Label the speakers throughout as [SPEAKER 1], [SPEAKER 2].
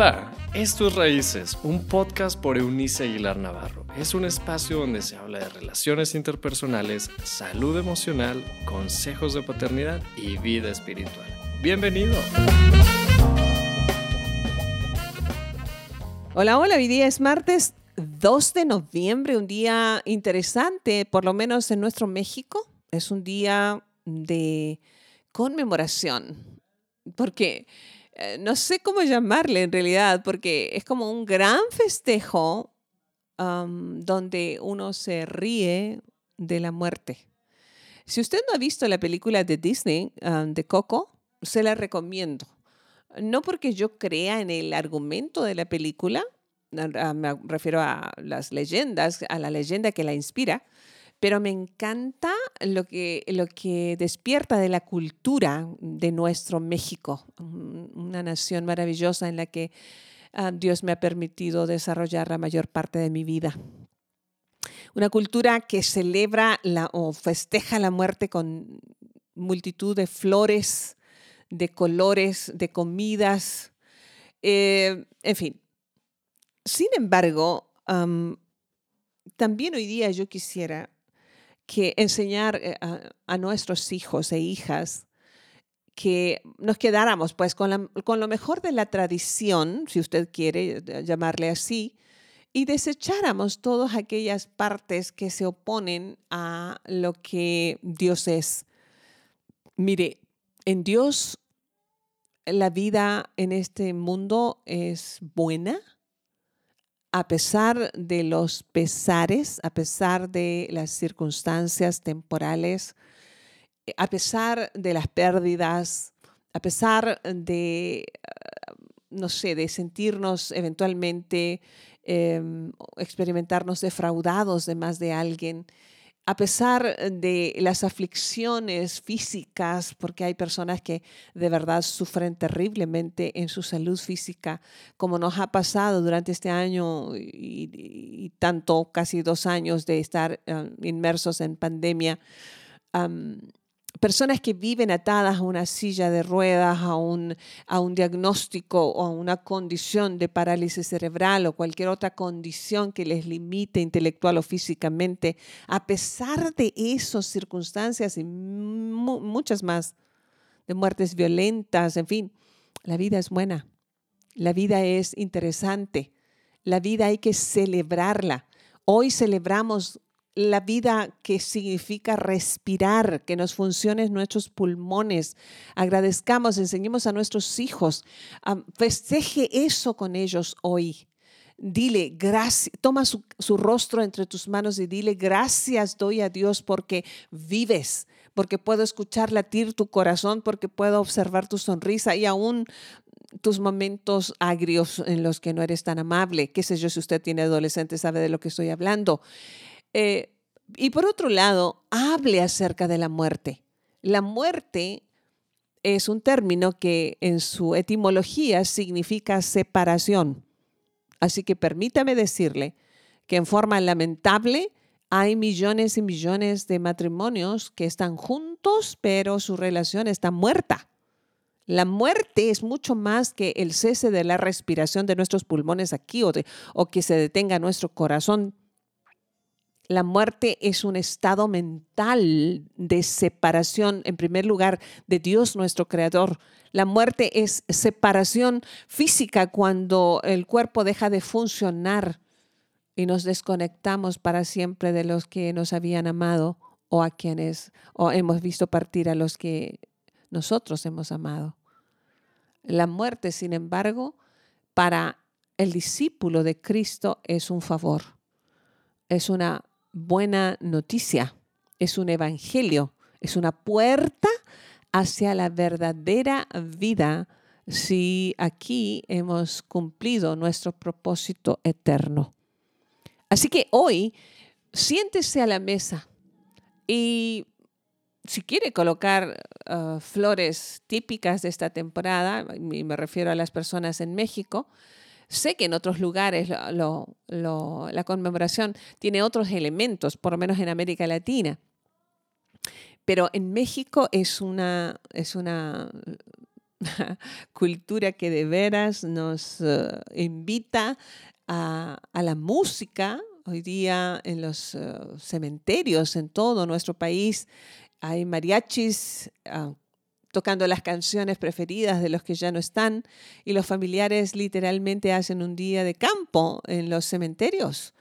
[SPEAKER 1] Hola, esto es Raíces, un podcast por Eunice Aguilar Navarro. Es un espacio donde se habla de relaciones interpersonales, salud emocional, consejos de paternidad y vida espiritual. Bienvenido.
[SPEAKER 2] Hola, hola, hoy día es martes 2 de noviembre, un día interesante, por lo menos en nuestro México. Es un día de conmemoración, porque no sé cómo llamarle en realidad, porque es como un gran festejo donde uno se ríe de la muerte. Si usted no ha visto la película de Disney, de Coco, se la recomiendo. No porque yo crea en el argumento de la película, me refiero a las leyendas, a la leyenda que la inspira, pero me encanta lo que, lo que despierta de la cultura de nuestro México, una nación maravillosa en la que ah, Dios me ha permitido desarrollar la mayor parte de mi vida. Una cultura que celebra la, o festeja la muerte con multitud de flores, de colores, de comidas, eh, en fin. Sin embargo, también hoy día yo quisiera que enseñar eh, a, nuestros hijos e hijas que nos quedáramos pues con, con, lo mejor de la tradición, si usted quiere eh, llamarle así, y desecháramos todas aquellas partes que se oponen a lo que Dios es. Mire, en Dios la vida en este mundo es buena, a pesar de los pesares, a pesar de las circunstancias temporales, eh, a pesar de las pérdidas, a pesar de, ah, no sé, de sentirnos eventualmente, em, experimentarnos defraudados de más de alguien, a pesar de las aflicciones físicas, porque hay personas que de verdad sufren terriblemente en su salud física, como nos ha pasado durante este año y, tanto, casi dos años de estar ah, inmersos en pandemia personas que viven atadas a una silla de ruedas, a un, a un diagnóstico o a una condición de parálisis cerebral o cualquier otra condición que les limite intelectual o físicamente, a pesar de esas circunstancias y muchas más, de muertes violentas, en fin, la vida es buena, la vida es interesante, la vida hay que celebrarla. Hoy celebramos la vida que significa respirar, que nos funcionen nuestros pulmones. Agradezcamos, enseñemos a nuestros hijos, festeje eso con ellos hoy. Dile, gracias, toma su, su, rostro entre tus manos y dile, gracias doy a Dios porque vives, porque puedo escuchar latir tu corazón, porque puedo observar tu sonrisa y aún tus momentos agrios en los que no eres tan amable. Qué sé yo, si usted tiene adolescentes, sabe de lo que estoy hablando. Eh, y por otro lado, hable acerca de la muerte. La muerte es un término que en su etimología significa separación. Así que permítame decirle que en forma lamentable hay millones y millones de matrimonios que están juntos, pero su relación está muerta. La muerte es mucho más que el cese de la respiración de nuestros pulmones aquí o, o que se detenga nuestro corazón la muerte es un estado mental de separación, en primer lugar, de Dios nuestro Creador. La muerte es separación física cuando el cuerpo deja de funcionar y nos desconectamos para siempre de los que nos habían amado o a quienes o hemos visto partir a los que nosotros hemos amado. La muerte, sin embargo, para el discípulo de Cristo es un favor, es una buena noticia, es un evangelio, es una puerta hacia la verdadera vida si aquí hemos cumplido nuestro propósito eterno. Así que hoy, siéntese a la mesa y si quiere colocar uh, flores típicas de esta temporada, y me refiero a las personas en México, Sé que en otros lugares la conmemoración tiene otros elementos, por lo menos en América Latina. Pero en México es una, es una cultura que de veras nos eh, invita a, la música. Hoy día en los eh, cementerios en todo nuestro país hay mariachis ah, tocando las canciones preferidas de los que ya no están y los familiares literalmente hacen un día de campo en los cementerios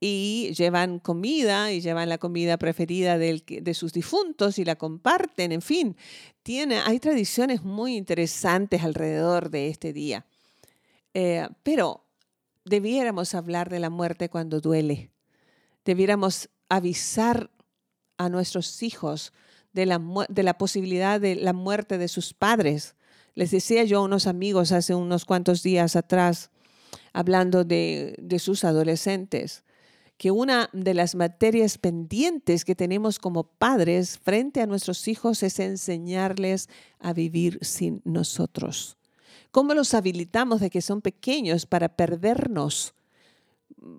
[SPEAKER 2] y llevan comida y llevan la comida preferida de sus difuntos y la comparten, en fin, tiene, hay tradiciones muy interesantes alrededor de este día. Eh, pero debiéramos hablar de la muerte cuando duele, debiéramos avisar a nuestros hijos de la, de la posibilidad de la muerte de sus padres. Les decía yo a unos amigos hace unos cuantos días atrás, hablando de, de sus adolescentes, que una de las materias pendientes que tenemos como padres frente a nuestros hijos es enseñarles a vivir sin nosotros. ¿Cómo los habilitamos de que son pequeños para perdernos?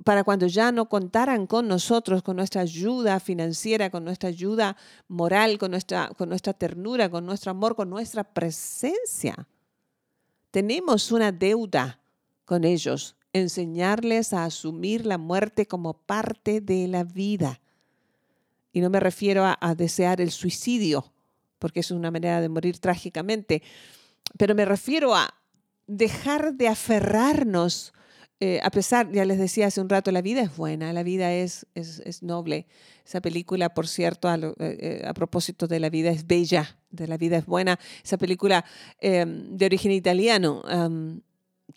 [SPEAKER 2] Para cuando ya no contaran con nosotros, con nuestra ayuda financiera, con nuestra ayuda moral, con nuestra, con nuestra ternura, con nuestro amor, con nuestra presencia. Tenemos una deuda con ellos, enseñarles a asumir la muerte como parte de la vida. Y no me refiero a, a desear el suicidio, porque es una manera de morir trágicamente, pero me refiero a dejar de aferrarnos eh, a pesar, ya les decía hace un rato, la vida es buena, la vida es, es, noble. Esa película, por cierto, a, eh, eh, a, propósito de la vida es bella, de la vida es buena. Esa película em, de origen italiano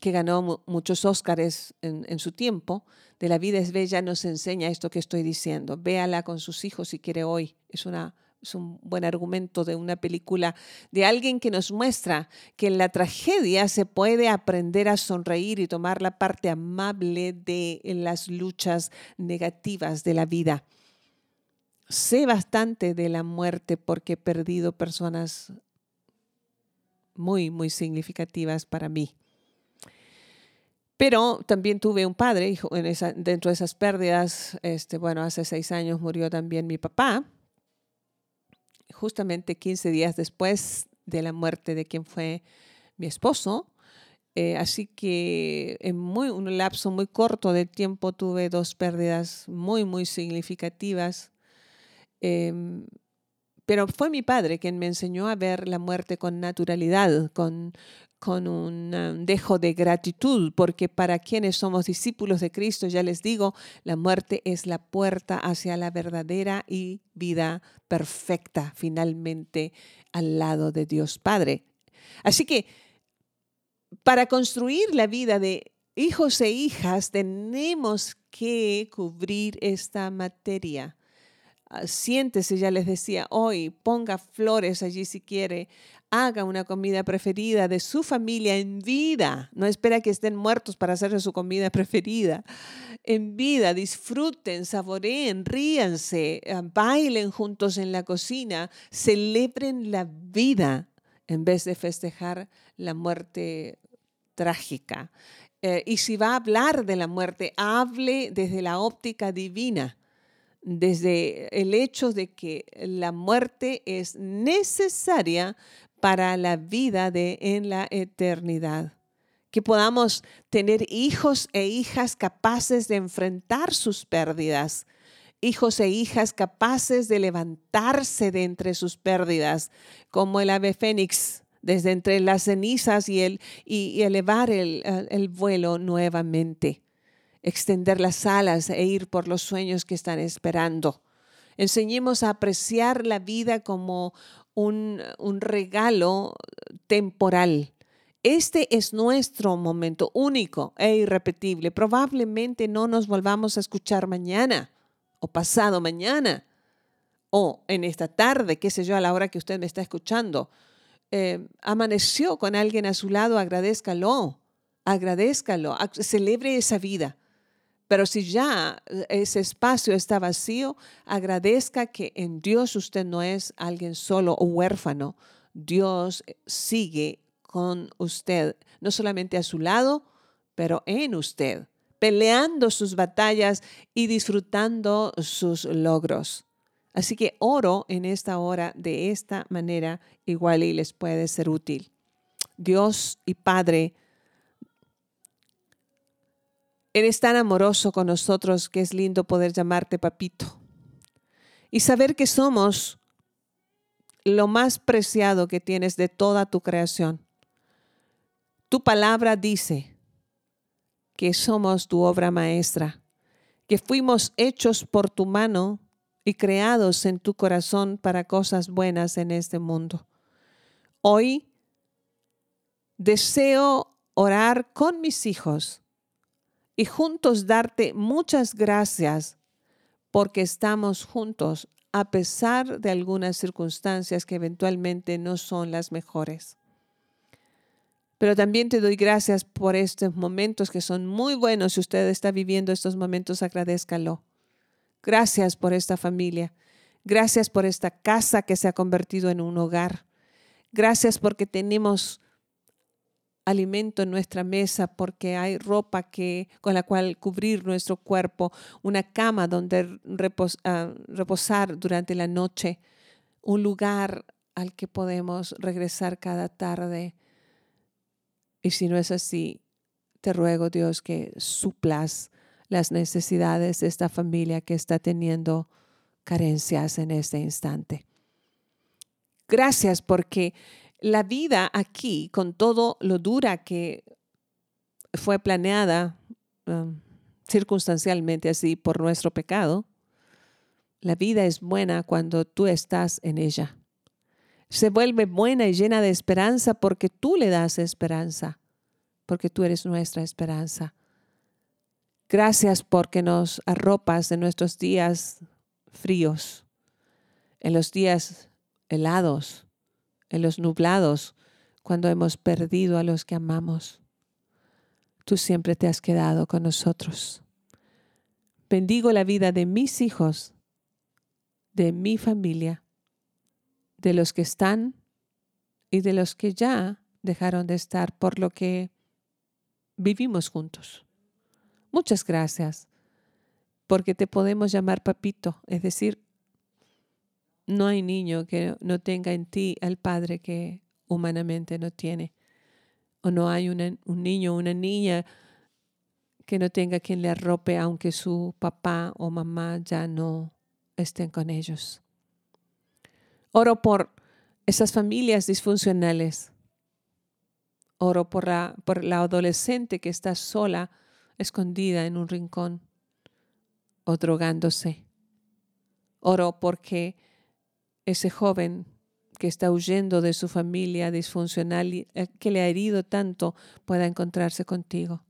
[SPEAKER 2] que ganó muchos Óscares en, en, su tiempo, de la vida es bella, nos enseña esto que estoy diciendo. Véala con sus hijos si quiere hoy. Es una es un buen argumento de una película de alguien que nos muestra que en la tragedia se puede aprender a sonreír y tomar la parte amable de las luchas negativas de la vida. Sé bastante de la muerte porque he perdido personas muy, muy significativas para mí. Pero también tuve un padre, en dentro de esas pérdidas, este, bueno, hace seis años murió también mi papá, justamente 15 días después de la muerte de quien fue mi esposo. Eh, así que en muy, un lapso muy corto de tiempo tuve dos pérdidas muy, muy significativas. Em, pero fue mi padre quien me enseñó a ver la muerte con naturalidad, con, con un um, dejo de gratitud, porque para quienes somos discípulos de Cristo, ya les digo, la muerte es la puerta hacia la verdadera y vida perfecta, finalmente, al lado de Dios Padre. Así que para construir la vida de hijos e hijas tenemos que cubrir esta materia. Ah, siéntese, ya les decía hoy, ponga flores allí si quiere, haga una comida preferida de su familia en vida. No espera que estén muertos para hacer su comida preferida. En vida, disfruten, saboreen, ríanse, eh, bailen juntos en la cocina, celebren la vida en vez de festejar la muerte trágica. Eh, y si va a hablar de la muerte, hable desde la óptica divina desde el hecho de que la muerte es necesaria para la vida de en la eternidad. Que podamos tener hijos e hijas capaces de enfrentar sus pérdidas, hijos e hijas capaces de levantarse de entre sus pérdidas, como el ave fénix desde entre las cenizas y, el, y, elevar el, el vuelo nuevamente, extender las alas e ir por los sueños que están esperando. Enseñemos a apreciar la vida como un, regalo temporal. Este es nuestro momento único e irrepetible. Probablemente no nos volvamos a escuchar mañana o pasado mañana o en esta tarde, qué sé yo, a la hora que usted me está escuchando. Eh, amaneció con alguien a su lado, agradezcalo, agradezcalo, celebre esa vida. Pero si ya eh, ese espacio está vacío, agradezca que en Dios usted no es alguien solo o huérfano. Dios eh, sigue con usted, no solamente a su lado, pero en usted, peleando sus batallas y disfrutando sus logros. Así que oro en esta hora de esta manera, igual y les puede ser útil. Dios y Padre, eres tan amoroso con nosotros que es lindo poder llamarte papito y saber que somos lo más preciado que tienes de toda tu creación. Tu palabra dice que somos tu obra maestra, que fuimos hechos por tu mano y creados en tu corazón para cosas buenas en este mundo. Hoy deseo orar con mis hijos y juntos darte muchas gracias porque estamos juntos a pesar de algunas circunstancias que eventualmente no son las mejores. Pero también te doy gracias por estos momentos que son muy buenos. Si usted está viviendo estos momentos, agradezcalo. Gracias por esta familia. Gracias por esta casa que se ha convertido en un hogar. Gracias porque tenemos alimento en nuestra mesa, porque hay ropa que, con la cual cubrir nuestro cuerpo, una cama donde ah, reposar durante la noche, un lugar al que podemos regresar cada tarde. Y si no es así, te ruego Dios que suplas las necesidades de esta familia que está teniendo carencias en este instante. Gracias porque la vida aquí, con todo lo dura que fue planeada um, circunstancialmente así por nuestro pecado, la vida es buena cuando tú estás en ella. Se vuelve buena y llena de esperanza porque tú le das esperanza, porque tú eres nuestra esperanza. Gracias porque nos arropas en nuestros días fríos, en los días helados, en los nublados, cuando hemos perdido a los que amamos. Tú siempre te has quedado con nosotros. Bendigo la vida de mis hijos, de mi familia, de los que están y de los que ya dejaron de estar por lo que vivimos juntos. Muchas gracias, porque te podemos llamar papito, es decir, no hay niño que no tenga en ti al padre que humanamente no tiene. O no hay un niño o una niña que no tenga quien le arrope aunque su papá o mamá ya no estén con ellos. Oro por esas familias disfuncionales. Oro por la, por la adolescente que está sola, escondida en un rincón o drogándose. Oro porque ese joven que está huyendo de su familia disfuncional y eh, que le ha herido tanto pueda encontrarse contigo.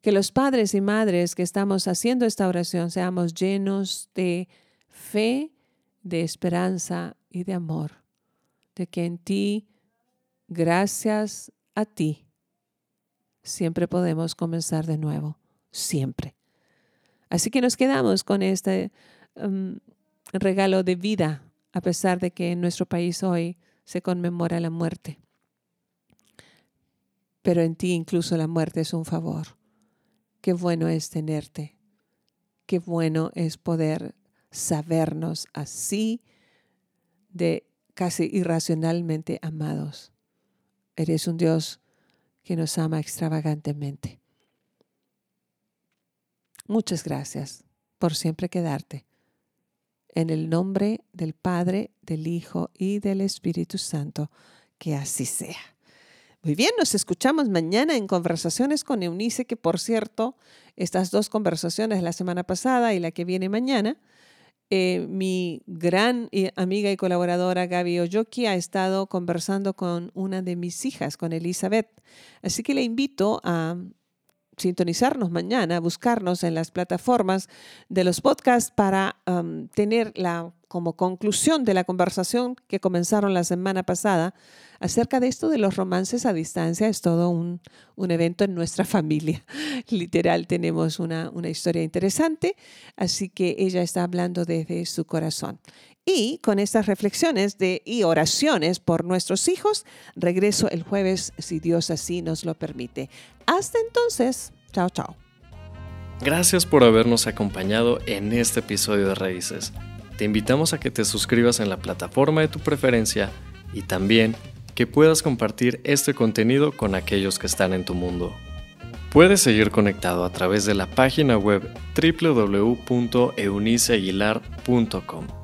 [SPEAKER 2] Que los padres y madres que estamos haciendo esta oración seamos llenos de fe, de esperanza y de amor. De que en ti, gracias a ti, siempre podemos comenzar de nuevo. Siempre. Así que nos quedamos con este um, regalo de vida a pesar de que en nuestro país hoy se conmemora la muerte. Pero en ti incluso la muerte es un favor. Qué bueno es tenerte. Qué bueno es poder sabernos así de casi irracionalmente amados. Eres un Dios que nos ama extravagantemente. Muchas gracias por siempre quedarte. En el nombre del Padre, del Hijo y del Espíritu Santo, que así sea. Muy bien, nos escuchamos mañana en Conversaciones con Eunice, que por cierto, estas dos conversaciones, la semana pasada y la que viene mañana, eh, mi gran eh, amiga y colaboradora Gaby Oyoki ha estado conversando con una de mis hijas, con Elizabeth. Así que le invito a sintonizarnos mañana, buscarnos en las plataformas de los podcasts para tener la como conclusión de la conversación que comenzaron la semana pasada acerca de esto de los romances a distancia. Es todo un, un evento en nuestra familia. Literal, tenemos una, una historia interesante, así que ella está hablando desde su corazón. Y con estas reflexiones de, y oraciones por nuestros hijos, regreso el jueves si Dios así nos lo permite. Hasta entonces, chao, chao.
[SPEAKER 1] Gracias por habernos acompañado en este episodio de Raíces. Te invitamos a que te suscribas en la plataforma de tu preferencia y también que puedas compartir este contenido con aquellos que están en tu mundo. Puedes seguir conectado a través de la página web www.euniceaguilar.com.